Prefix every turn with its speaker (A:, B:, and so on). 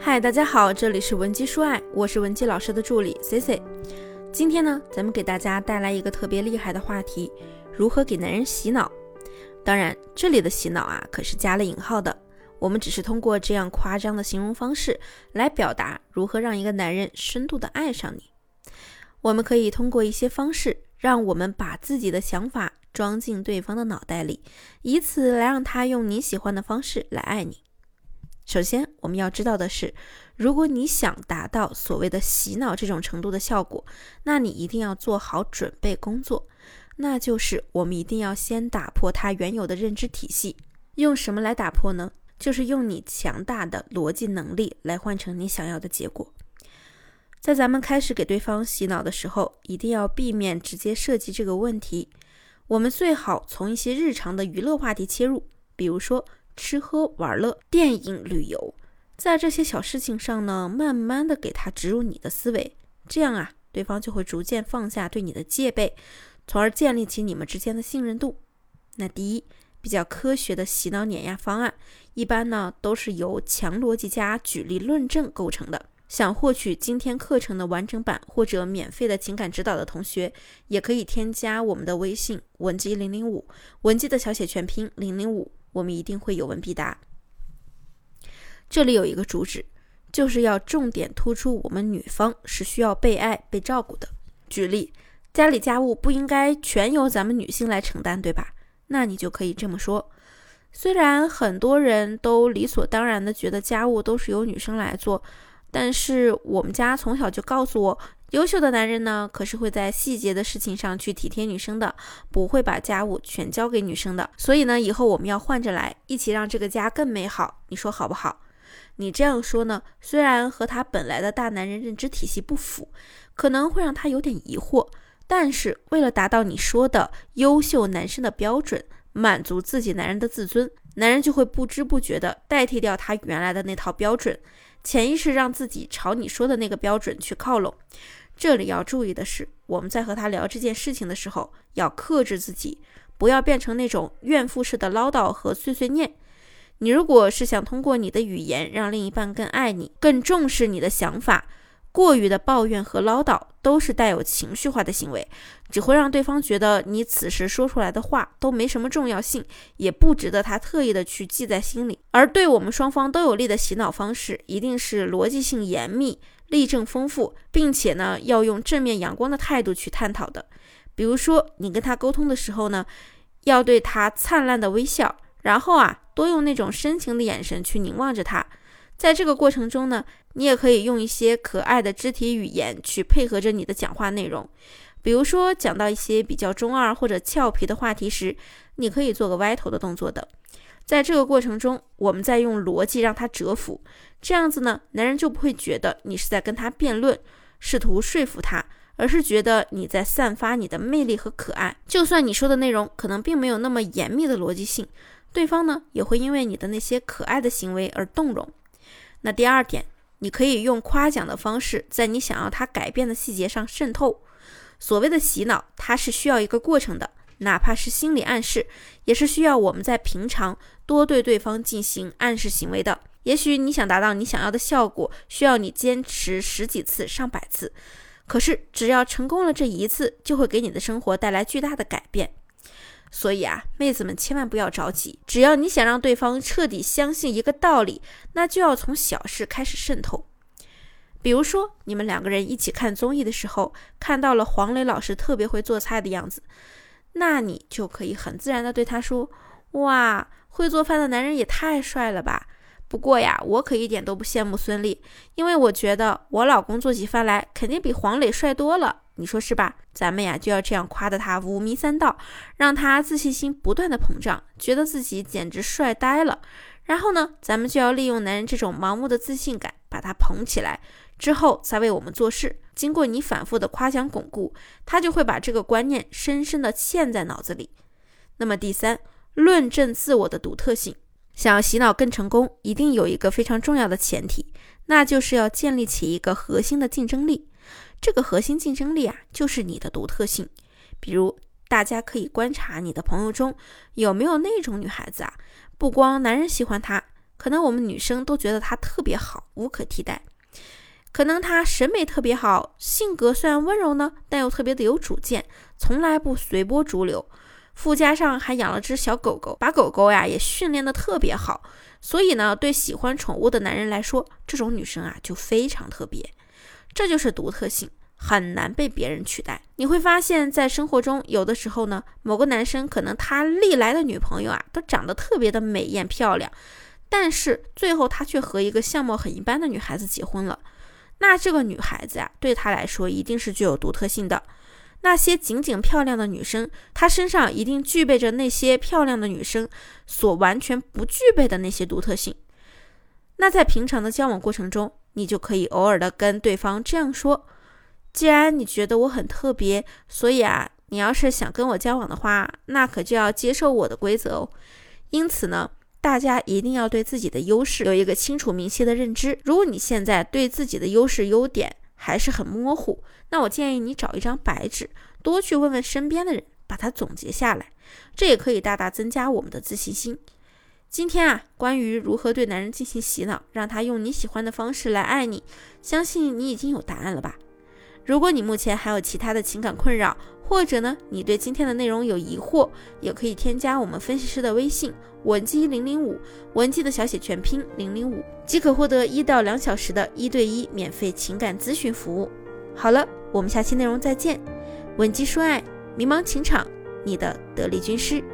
A: 嗨，大家好，这里是文姬说爱，我是文姬老师的助理 C C。今天呢，咱们给大家带来一个特别厉害的话题：如何给男人洗脑。当然，这里的洗脑啊，可是加了引号的。我们只是通过这样夸张的形容方式来表达如何让一个男人深度的爱上你。我们可以通过一些方式，让我们把自己的想法装进对方的脑袋里，以此来让他用你喜欢的方式来爱你。首先，我们要知道的是，如果你想达到所谓的洗脑这种程度的效果，那你一定要做好准备工作，那就是我们一定要先打破他原有的认知体系。用什么来打破呢？就是用你强大的逻辑能力来换成你想要的结果。在咱们开始给对方洗脑的时候，一定要避免直接涉及这个问题。我们最好从一些日常的娱乐话题切入，比如说。吃喝玩乐、电影、旅游，在这些小事情上呢，慢慢的给他植入你的思维，这样啊，对方就会逐渐放下对你的戒备，从而建立起你们之间的信任度。那第一，比较科学的洗脑碾压方案，一般呢都是由强逻辑加举例论证构成的。想获取今天课程的完整版或者免费的情感指导的同学，也可以添加我们的微信文姬零零五，文姬的小写全拼零零五。我们一定会有问必答。这里有一个主旨，就是要重点突出我们女方是需要被爱、被照顾的。举例，家里家务不应该全由咱们女性来承担，对吧？那你就可以这么说：虽然很多人都理所当然的觉得家务都是由女生来做，但是我们家从小就告诉我。优秀的男人呢，可是会在细节的事情上去体贴女生的，不会把家务全交给女生的。所以呢，以后我们要换着来，一起让这个家更美好。你说好不好？你这样说呢，虽然和他本来的大男人认知体系不符，可能会让他有点疑惑，但是为了达到你说的优秀男生的标准，满足自己男人的自尊，男人就会不知不觉的代替掉他原来的那套标准，潜意识让自己朝你说的那个标准去靠拢。这里要注意的是，我们在和他聊这件事情的时候，要克制自己，不要变成那种怨妇式的唠叨和碎碎念。你如果是想通过你的语言让另一半更爱你、更重视你的想法，过于的抱怨和唠叨都是带有情绪化的行为，只会让对方觉得你此时说出来的话都没什么重要性，也不值得他特意的去记在心里。而对我们双方都有利的洗脑方式，一定是逻辑性严密。例证丰富，并且呢，要用正面阳光的态度去探讨的。比如说，你跟他沟通的时候呢，要对他灿烂的微笑，然后啊，多用那种深情的眼神去凝望着他。在这个过程中呢，你也可以用一些可爱的肢体语言去配合着你的讲话内容。比如说，讲到一些比较中二或者俏皮的话题时，你可以做个歪头的动作等。在这个过程中，我们在用逻辑让他折服，这样子呢，男人就不会觉得你是在跟他辩论，试图说服他，而是觉得你在散发你的魅力和可爱。就算你说的内容可能并没有那么严密的逻辑性，对方呢也会因为你的那些可爱的行为而动容。那第二点，你可以用夸奖的方式，在你想要他改变的细节上渗透。所谓的洗脑，它是需要一个过程的。哪怕是心理暗示，也是需要我们在平常多对对方进行暗示行为的。也许你想达到你想要的效果，需要你坚持十几次、上百次。可是只要成功了这一次，就会给你的生活带来巨大的改变。所以啊，妹子们千万不要着急，只要你想让对方彻底相信一个道理，那就要从小事开始渗透。比如说，你们两个人一起看综艺的时候，看到了黄磊老师特别会做菜的样子。那你就可以很自然的对他说：“哇，会做饭的男人也太帅了吧！不过呀，我可一点都不羡慕孙俪，因为我觉得我老公做起饭来肯定比黄磊帅多了。你说是吧？咱们呀就要这样夸的他五迷三道，让他自信心不断的膨胀，觉得自己简直帅呆了。然后呢，咱们就要利用男人这种盲目的自信感，把他捧起来。”之后再为我们做事，经过你反复的夸奖巩固，他就会把这个观念深深的嵌在脑子里。那么第三，论证自我的独特性，想要洗脑更成功，一定有一个非常重要的前提，那就是要建立起一个核心的竞争力。这个核心竞争力啊，就是你的独特性。比如，大家可以观察你的朋友中有没有那种女孩子啊，不光男人喜欢她。可能我们女生都觉得她特别好，无可替代。可能她审美特别好，性格虽然温柔呢，但又特别的有主见，从来不随波逐流。附加上还养了只小狗狗，把狗狗呀也训练的特别好。所以呢，对喜欢宠物的男人来说，这种女生啊就非常特别。这就是独特性，很难被别人取代。你会发现在生活中，有的时候呢，某个男生可能他历来的女朋友啊都长得特别的美艳漂亮，但是最后他却和一个相貌很一般的女孩子结婚了。那这个女孩子呀，对他来说一定是具有独特性的。那些仅仅漂亮的女生，她身上一定具备着那些漂亮的女生所完全不具备的那些独特性。那在平常的交往过程中，你就可以偶尔的跟对方这样说：“既然你觉得我很特别，所以啊，你要是想跟我交往的话，那可就要接受我的规则哦。”因此呢。大家一定要对自己的优势有一个清楚明晰的认知。如果你现在对自己的优势优点还是很模糊，那我建议你找一张白纸，多去问问身边的人，把它总结下来，这也可以大大增加我们的自信心。今天啊，关于如何对男人进行洗脑，让他用你喜欢的方式来爱你，相信你已经有答案了吧？如果你目前还有其他的情感困扰，或者呢，你对今天的内容有疑惑，也可以添加我们分析师的微信文姬零零五，文姬的小写全拼零零五，即可获得一到两小时的一对一免费情感咨询服务。好了，我们下期内容再见，文姬说爱，迷茫情场，你的得力军师。